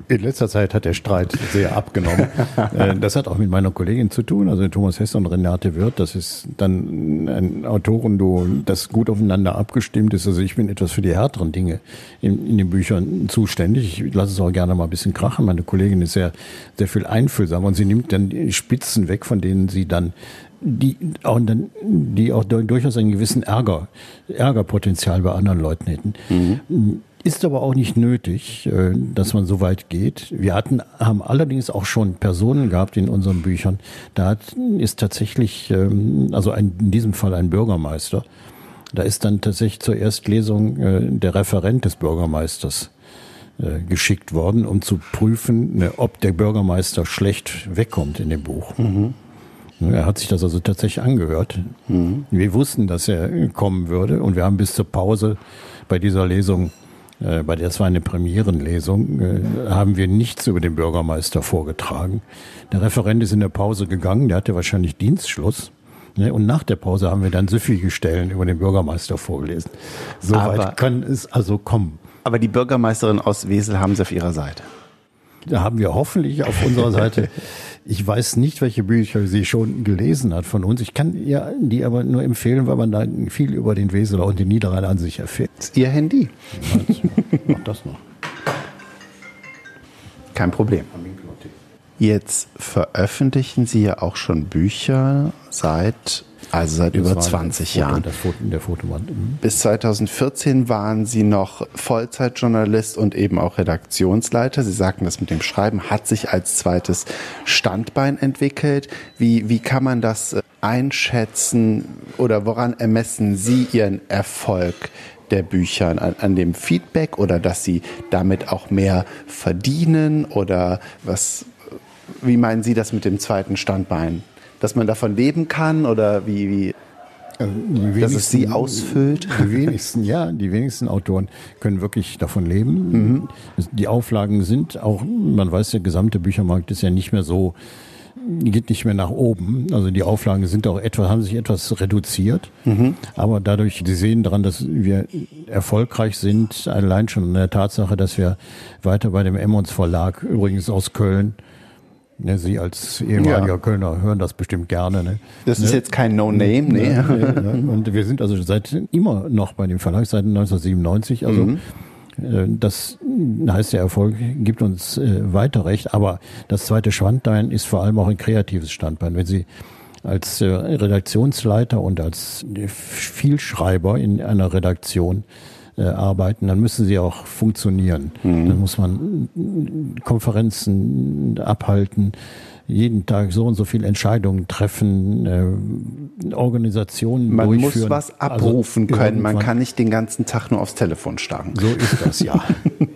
S3: In letzter Zeit hat der Streit sehr abgenommen. [LAUGHS] Äh, das hat auch mit meiner Kollegin zu tun, also Thomas Hesse und Renate Wirth. Das ist dann ein Autorenduo, das gut aufeinander abgestimmt ist. Also ich bin etwas für die härteren Dinge in, in den Büchern zuständig. Ich lasse es auch gerne mal ein bisschen krachen. Meine Kollegin ist sehr, sehr viel einfühlsamer und sie nimmt dann die Spitzen weg, von denen sie dann die auch, dann, die auch durchaus einen gewissen Ärger, Ärgerpotenzial bei anderen Leuten hätten. Mhm. Ist aber auch nicht nötig, äh, dass man so weit geht. Wir hatten, haben allerdings auch schon Personen gehabt in unseren Büchern. Da ist tatsächlich, ähm, also ein, in diesem Fall ein Bürgermeister. Da ist dann tatsächlich zur Erstlesung äh, der Referent des Bürgermeisters äh, geschickt worden, um zu prüfen, ne, ob der Bürgermeister schlecht wegkommt in dem Buch. Mhm. Er hat sich das also tatsächlich angehört. Mhm. Wir wussten, dass er kommen würde und wir haben bis zur Pause bei dieser Lesung äh, bei der es war eine Premierenlesung, äh, haben wir nichts über den Bürgermeister vorgetragen. Der Referent ist in der Pause gegangen, der hatte wahrscheinlich Dienstschluss. Ne? Und nach der Pause haben wir dann süffige Stellen über den Bürgermeister vorgelesen. Soweit kann es also kommen.
S2: Aber die Bürgermeisterin aus Wesel haben Sie auf Ihrer Seite.
S3: Da haben wir hoffentlich auf unserer Seite [LAUGHS] Ich weiß nicht, welche Bücher sie schon gelesen hat von uns. Ich kann ihr die aber nur empfehlen, weil man da viel über den Weseler und den Niederrhein an sich erfährt.
S2: Ihr Handy. Mach das noch. Kein Problem. Jetzt veröffentlichen Sie ja auch schon Bücher seit also seit das über 20
S3: Foto,
S2: Jahren.
S3: Foto, der Fotowand. Mhm.
S2: Bis 2014 waren Sie noch Vollzeitjournalist und eben auch Redaktionsleiter. Sie sagten, das mit dem Schreiben hat sich als zweites Standbein entwickelt. Wie, wie kann man das äh, einschätzen oder woran ermessen Sie Ihren Erfolg der Bücher? An, an dem Feedback oder dass Sie damit auch mehr verdienen oder was, wie meinen Sie das mit dem zweiten Standbein? dass man davon leben kann oder wie, wie also dass es sie ausfüllt?
S3: Die wenigsten, ja, die wenigsten Autoren können wirklich davon leben. Mhm. Die Auflagen sind auch, man weiß, der gesamte Büchermarkt ist ja nicht mehr so, geht nicht mehr nach oben. Also die Auflagen sind auch etwas, haben sich etwas reduziert. Mhm. Aber dadurch, Sie sehen daran, dass wir erfolgreich sind, allein schon an der Tatsache, dass wir weiter bei dem Emmons Verlag, übrigens aus Köln, Ne, Sie als ehemaliger ja. Kölner hören das bestimmt gerne. Ne?
S2: Das ist ne? jetzt kein No-Name, ne?
S3: ne? Und wir sind also seit immer noch bei dem Verlag, seit 1997. Also mhm. Äh, das heißt, der Erfolg gibt uns äh, weiter recht. Aber das zweite Schwandbein ist vor allem auch ein kreatives Standbein. Wenn Sie als äh, Redaktionsleiter und als Vielschreiber in einer Redaktion arbeiten, dann müssen sie auch funktionieren. Mhm. Dann muss man Konferenzen abhalten, jeden Tag so und so viele Entscheidungen treffen, äh, Organisationen
S2: Man
S3: durchführen.
S2: muss was also abrufen also, können. Man kann nicht den ganzen Tag nur aufs Telefon starren.
S3: So ist das, ja.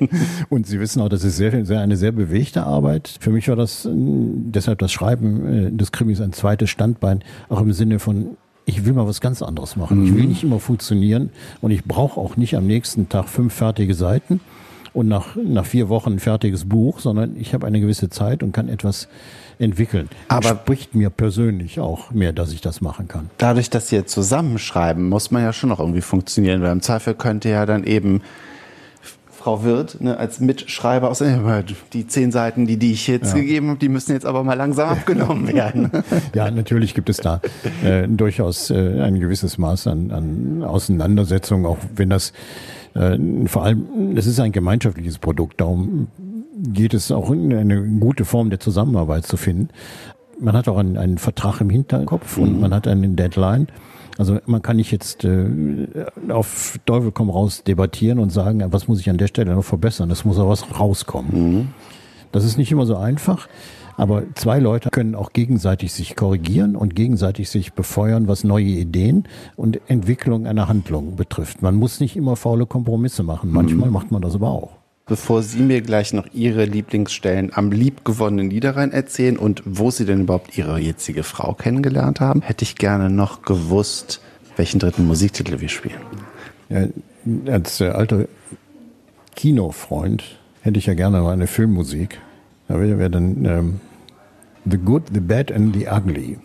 S3: [LAUGHS] und Sie wissen auch, das ist sehr, sehr, eine sehr bewegte Arbeit. Für mich war das deshalb das Schreiben äh, des Krimis ein zweites Standbein, auch im Sinne von ich will mal was ganz anderes machen. Mhm. Ich will mhm. nicht immer funktionieren und ich brauche auch nicht am nächsten Tag fünf fertige Seiten und nach, nach vier Wochen ein fertiges Buch, sondern ich habe eine gewisse Zeit und kann etwas entwickeln. Aber spricht mir persönlich auch mehr, dass ich das machen kann.
S2: Dadurch, dass Sie jetzt zusammenschreiben, muss man ja schon noch irgendwie funktionieren, weil im Zweifel könnte ja dann eben Frau Wirth ne, als Mitschreiber aus die zehn Seiten, die, die ich jetzt ja. gegeben habe, die müssen jetzt aber mal langsam abgenommen werden. [LAUGHS]
S3: ja, natürlich gibt es da äh, durchaus äh, ein gewisses Maß an, an Auseinandersetzung, auch wenn das äh, vor allem, es ist ein gemeinschaftliches Produkt, darum geht es auch in eine gute Form der Zusammenarbeit zu finden. Man hat auch einen, einen Vertrag im Hinterkopf und mhm. man hat eine Deadline. Also man kann nicht jetzt äh, auf Teufel komm raus debattieren und sagen, was muss ich an der Stelle noch verbessern. Es muss auch was rauskommen. Mhm. Das ist nicht immer so einfach. Aber zwei Leute können auch gegenseitig sich korrigieren und gegenseitig sich befeuern, was neue Ideen und Entwicklung einer Handlung betrifft. Man muss nicht immer faule Kompromisse machen. Manchmal mhm. macht man das aber auch
S2: bevor Sie mir gleich noch Ihre Lieblingsstellen am liebgewonnenen Niederrhein erzählen und wo Sie denn überhaupt Ihre jetzige Frau kennengelernt haben, hätte ich gerne noch gewusst, welchen dritten Musiktitel wir spielen.
S3: Ja, als äh, alter Kinofreund hätte ich ja gerne mal eine Filmmusik. Da wäre dann ähm, The Good, The Bad and The Ugly.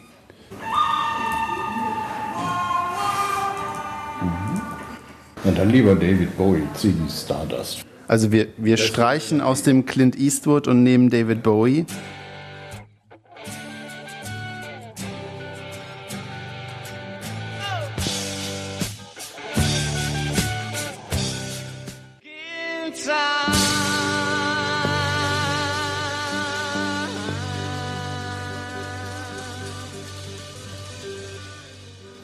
S3: Und dann lieber David Bowie, Ziggy Stardust.
S2: Also wir, wir streichen aus dem Clint Eastwood und nehmen David Bowie.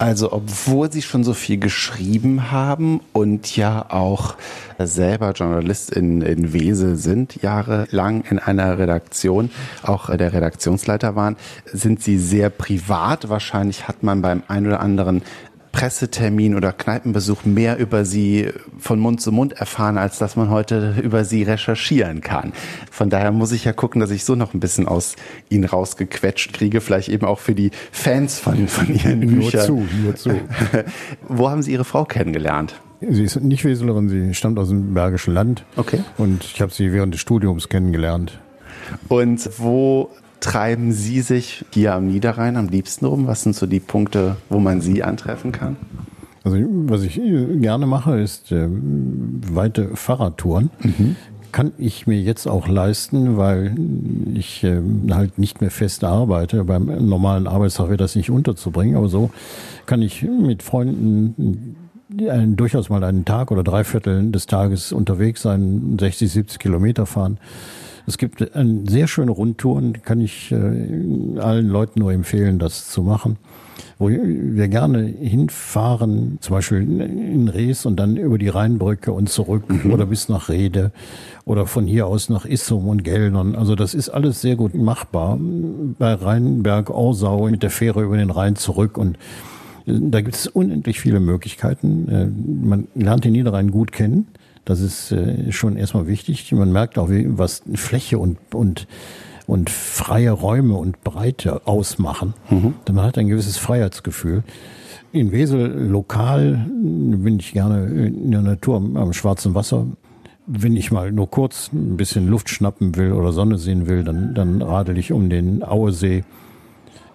S2: Also, obwohl Sie schon so viel geschrieben haben und ja auch selber Journalist in, in Wesel sind, jahrelang in einer Redaktion, auch der Redaktionsleiter waren, sind Sie sehr privat. Wahrscheinlich hat man beim ein oder anderen Pressetermin oder Kneipenbesuch mehr über sie von Mund zu Mund erfahren, als dass man heute über sie recherchieren kann. Von daher muss ich ja gucken, dass ich so noch ein bisschen aus ihnen rausgequetscht kriege, vielleicht eben auch für die Fans von, von ihren
S3: nur Büchern. Nur zu, nur zu. [LAUGHS]
S2: Wo haben Sie Ihre Frau kennengelernt?
S3: Sie ist nicht Weselerin, sie stammt aus dem Bergischen Land.
S2: Okay.
S3: Und ich habe sie während des Studiums kennengelernt.
S2: Und wo treiben Sie sich hier am Niederrhein am liebsten rum? Was sind so die Punkte, wo man Sie antreffen kann?
S3: Also was ich gerne mache, ist äh, weite Fahrradtouren. Mhm. Kann ich mir jetzt auch leisten, weil ich äh, halt nicht mehr fest arbeite. Beim normalen Arbeitstag wäre das nicht unterzubringen, aber so kann ich mit Freunden äh, durchaus mal einen Tag oder drei Viertel des Tages unterwegs sein, 60, 70 Kilometer fahren. Es gibt eine sehr schöne Rundtouren, kann ich äh, allen Leuten nur empfehlen, das zu machen. Wo wir gerne hinfahren, zum Beispiel in Rees und dann über die Rheinbrücke und zurück mhm. oder bis nach Rede oder von hier aus nach Issum und Geldern. Also das ist alles sehr gut machbar. Bei Rheinberg, Orsau mit der Fähre über den Rhein zurück und äh, da gibt es unendlich viele Möglichkeiten. Äh, man lernt den Niederrhein gut kennen. Das ist äh, schon erstmal wichtig. Man merkt auch, wie, was Fläche und, und, und freie Räume und Breite ausmachen. Mhm. Man hat ein gewisses Freiheitsgefühl. In Wesel lokal bin ich gerne in der Natur am, am Schwarzen Wasser. Wenn ich mal nur kurz ein bisschen Luft schnappen will oder Sonne sehen will, dann, dann radel ich um den Auesee.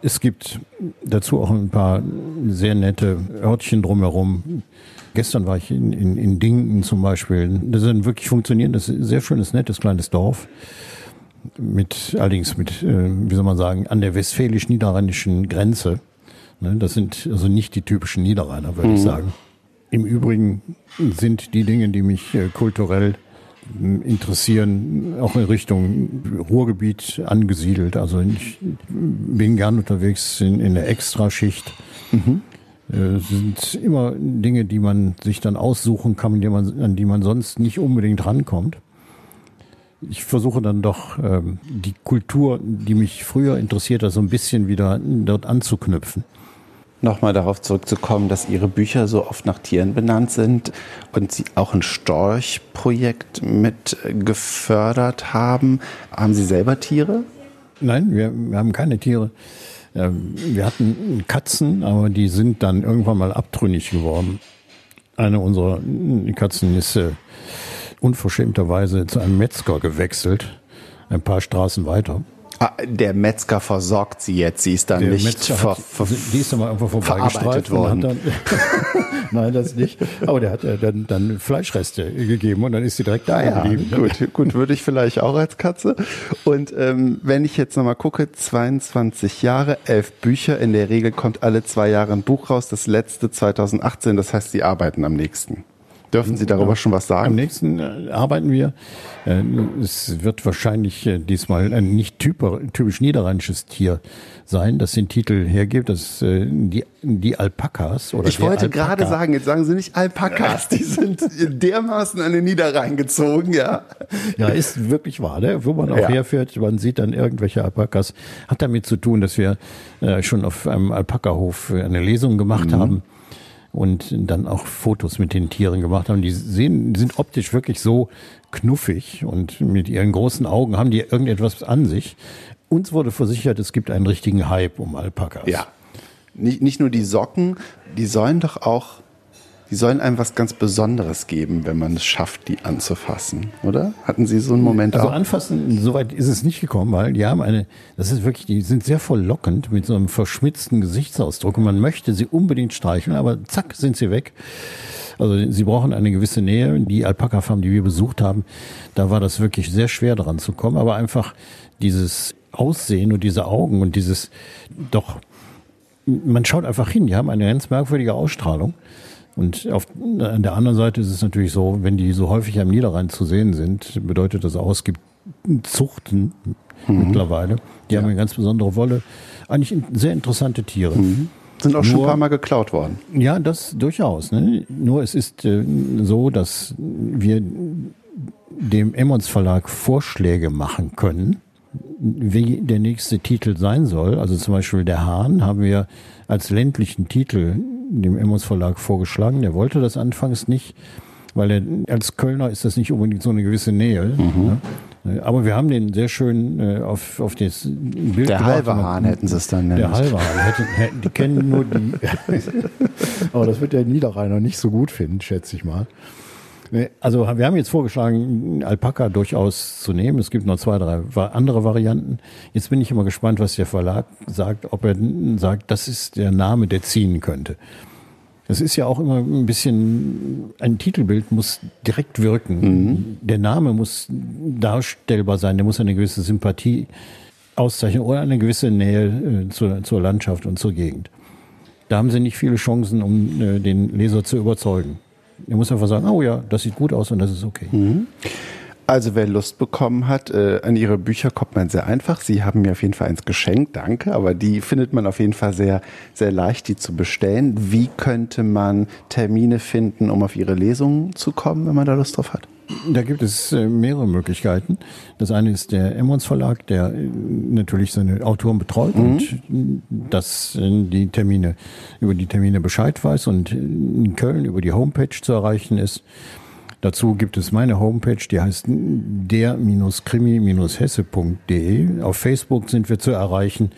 S3: Es gibt dazu auch ein paar sehr nette Örtchen drumherum. Gestern war ich in, in, in Dinken zum Beispiel. Das ist ein wirklich funktionierendes, sehr schönes, nettes kleines Dorf. mit allerdings mit, äh, wie soll man sagen, an der westfälisch-niederrheinischen Grenze. Ne, das sind also nicht die typischen Niederrheiner, würde mhm. ich sagen. Im Übrigen sind die Dinge, die mich äh, kulturell interessieren, auch in Richtung Ruhrgebiet angesiedelt. Also ich bin gern unterwegs in, in der Extraschicht. Mhm. Äh, sind immer Dinge, die man sich dann aussuchen kann, die man, an die man sonst nicht unbedingt rankommt. Ich versuche dann doch ähm, die Kultur, die mich früher interessiert hat, so ein bisschen wieder dort anzuknüpfen
S2: nochmal darauf zurückzukommen, dass Ihre Bücher so oft nach Tieren benannt sind und Sie auch ein Storchprojekt mit gefördert haben. Haben Sie selber Tiere?
S3: Nein, wir, wir haben keine Tiere. Wir hatten Katzen, aber die sind dann irgendwann mal abtrünnig geworden. Eine unserer Katzen ist äh, unverschämterweise zu einem Metzger gewechselt, ein paar Straßen weiter.
S2: Ah, der Metzger versorgt sie jetzt. Sie ist dann der nicht ver,
S3: ver, die ist dann mal irgendwo verarbeitet worden. Dann, [LAUGHS] Nein, das nicht. Aber der hat ja dann, dann Fleischreste gegeben und dann ist sie direkt da ja, geblieben.
S2: Gut, gut, würde ich vielleicht auch als Katze. Und ähm, wenn ich jetzt nochmal gucke, 22 Jahre, elf Bücher. In der Regel kommt alle zwei Jahre ein Buch raus. Das letzte 2018. Das heißt, Sie arbeiten am nächsten. Dürfen Sie darüber schon was sagen?
S3: Am nächsten äh, arbeiten wir. Äh, es wird wahrscheinlich äh, diesmal ein nicht typisch niederrheinisches Tier sein, das den Titel hergibt. Das die, die Alpakas.
S2: Oder ich wollte Alpaka. gerade sagen, jetzt sagen Sie nicht Alpakas, die sind dermaßen an den Niederrhein gezogen, ja.
S3: Ja, ist wirklich wahr, ne? wo man auch ja. herfährt, man sieht dann irgendwelche Alpakas. Hat damit zu tun, dass wir schon auf einem Alpakahof eine Lesung gemacht mhm. haben und dann auch Fotos mit den Tieren gemacht haben. Die sehen, sind optisch wirklich so knuffig und mit ihren großen Augen haben die irgendetwas an sich. Uns wurde versichert, es gibt einen richtigen Hype um Alpakas.
S2: Ja. Nicht, nicht nur die Socken, die sollen doch auch die sollen einem was ganz Besonderes geben, wenn man es schafft, die anzufassen, oder? Hatten Sie so einen Moment
S3: also auch? Also anfassen, soweit ist es nicht gekommen, weil die haben eine, das ist wirklich, die sind sehr verlockend mit so einem verschmitzten Gesichtsausdruck und man möchte sie unbedingt streicheln, aber zack, sind sie weg. Also sie brauchen eine gewisse Nähe. Die Alpaka-Farm, die wir besucht haben, da war das wirklich sehr schwer dran zu kommen, aber einfach dieses Aussehen und diese Augen und dieses, doch, man schaut einfach hin, die haben eine ganz merkwürdige Ausstrahlung. Und auf, an der anderen Seite ist es natürlich so, wenn die so häufig am Niederrhein zu sehen sind, bedeutet das auch, es gibt Zuchten mhm. mittlerweile. Die ja. haben eine ganz besondere Wolle. Eigentlich sehr interessante Tiere. Mhm.
S2: Sind auch Nur, schon ein paar Mal geklaut worden.
S3: Ja, das durchaus. Ne? Nur es ist äh, so, dass wir dem Emmons Verlag Vorschläge machen können, wie der nächste Titel sein soll. Also zum Beispiel der Hahn haben wir als ländlichen Titel dem Emmons Verlag vorgeschlagen. Der wollte das anfangs nicht, weil er als Kölner ist das nicht unbedingt so eine gewisse Nähe. Mhm. Ne? Aber wir haben den sehr schön äh, auf, auf das Bild
S2: Der halbe Hahn hätten sie es dann nennen.
S3: Der halbe Hahn. Hätten, hätten, die kennen nur die. [LAUGHS] Aber das wird der Niederrheiner nicht so gut finden, schätze ich mal. Also wir haben jetzt vorgeschlagen, Alpaka durchaus zu nehmen. Es gibt noch zwei, drei andere Varianten. Jetzt bin ich immer gespannt, was der Verlag sagt, ob er sagt, das ist der Name, der ziehen könnte. Es ist ja auch immer ein bisschen, ein Titelbild muss direkt wirken. Mhm. Der Name muss darstellbar sein, der muss eine gewisse Sympathie auszeichnen oder eine gewisse Nähe äh, zur, zur Landschaft und zur Gegend. Da haben sie nicht viele Chancen, um äh, den Leser zu überzeugen. Er muss einfach sagen, oh ja, das sieht gut aus und das ist okay. Mhm.
S2: Also wer Lust bekommen hat, äh, an ihre Bücher kommt man sehr einfach. Sie haben mir auf jeden Fall eins geschenkt, danke. Aber die findet man auf jeden Fall sehr, sehr leicht, die zu bestellen. Wie könnte man Termine finden, um auf ihre Lesungen zu kommen, wenn man da Lust drauf hat?
S3: Da gibt es äh, mehrere Möglichkeiten. Das eine ist der Emmons Verlag, der äh, natürlich seine Autoren betreut mhm. und dass die Termine über die Termine Bescheid weiß und in Köln über die Homepage zu erreichen ist. Dazu gibt es meine Homepage, die heißt der-krimi-hesse.de. Auf Facebook sind wir zu erreichen.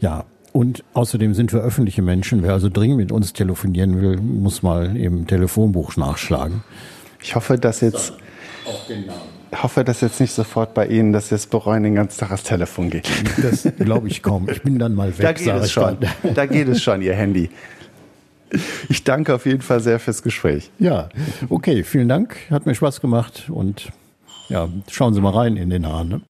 S3: Ja, und außerdem sind wir öffentliche Menschen. Wer also dringend mit uns telefonieren will, muss mal im Telefonbuch nachschlagen.
S2: Ich hoffe, dass jetzt. Ich hoffe, dass jetzt nicht sofort bei Ihnen, dass Sie es bereuen, den ganzen Tag ans Telefon geht.
S3: Das glaube ich kaum. Ich bin dann mal weg.
S2: Da geht es schon. Da geht es schon, Ihr Handy. Ich danke auf jeden Fall sehr fürs Gespräch.
S3: Ja, okay, vielen Dank. Hat mir Spaß gemacht und ja, schauen Sie mal rein in den Hahn. Ne?